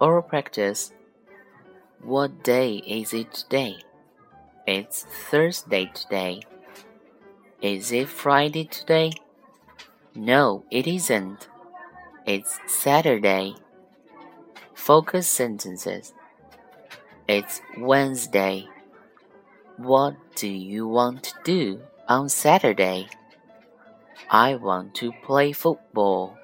Oral practice. What day is it today? It's Thursday today. Is it Friday today? No, it isn't. It's Saturday. Focus sentences. It's Wednesday. What do you want to do on Saturday? I want to play football.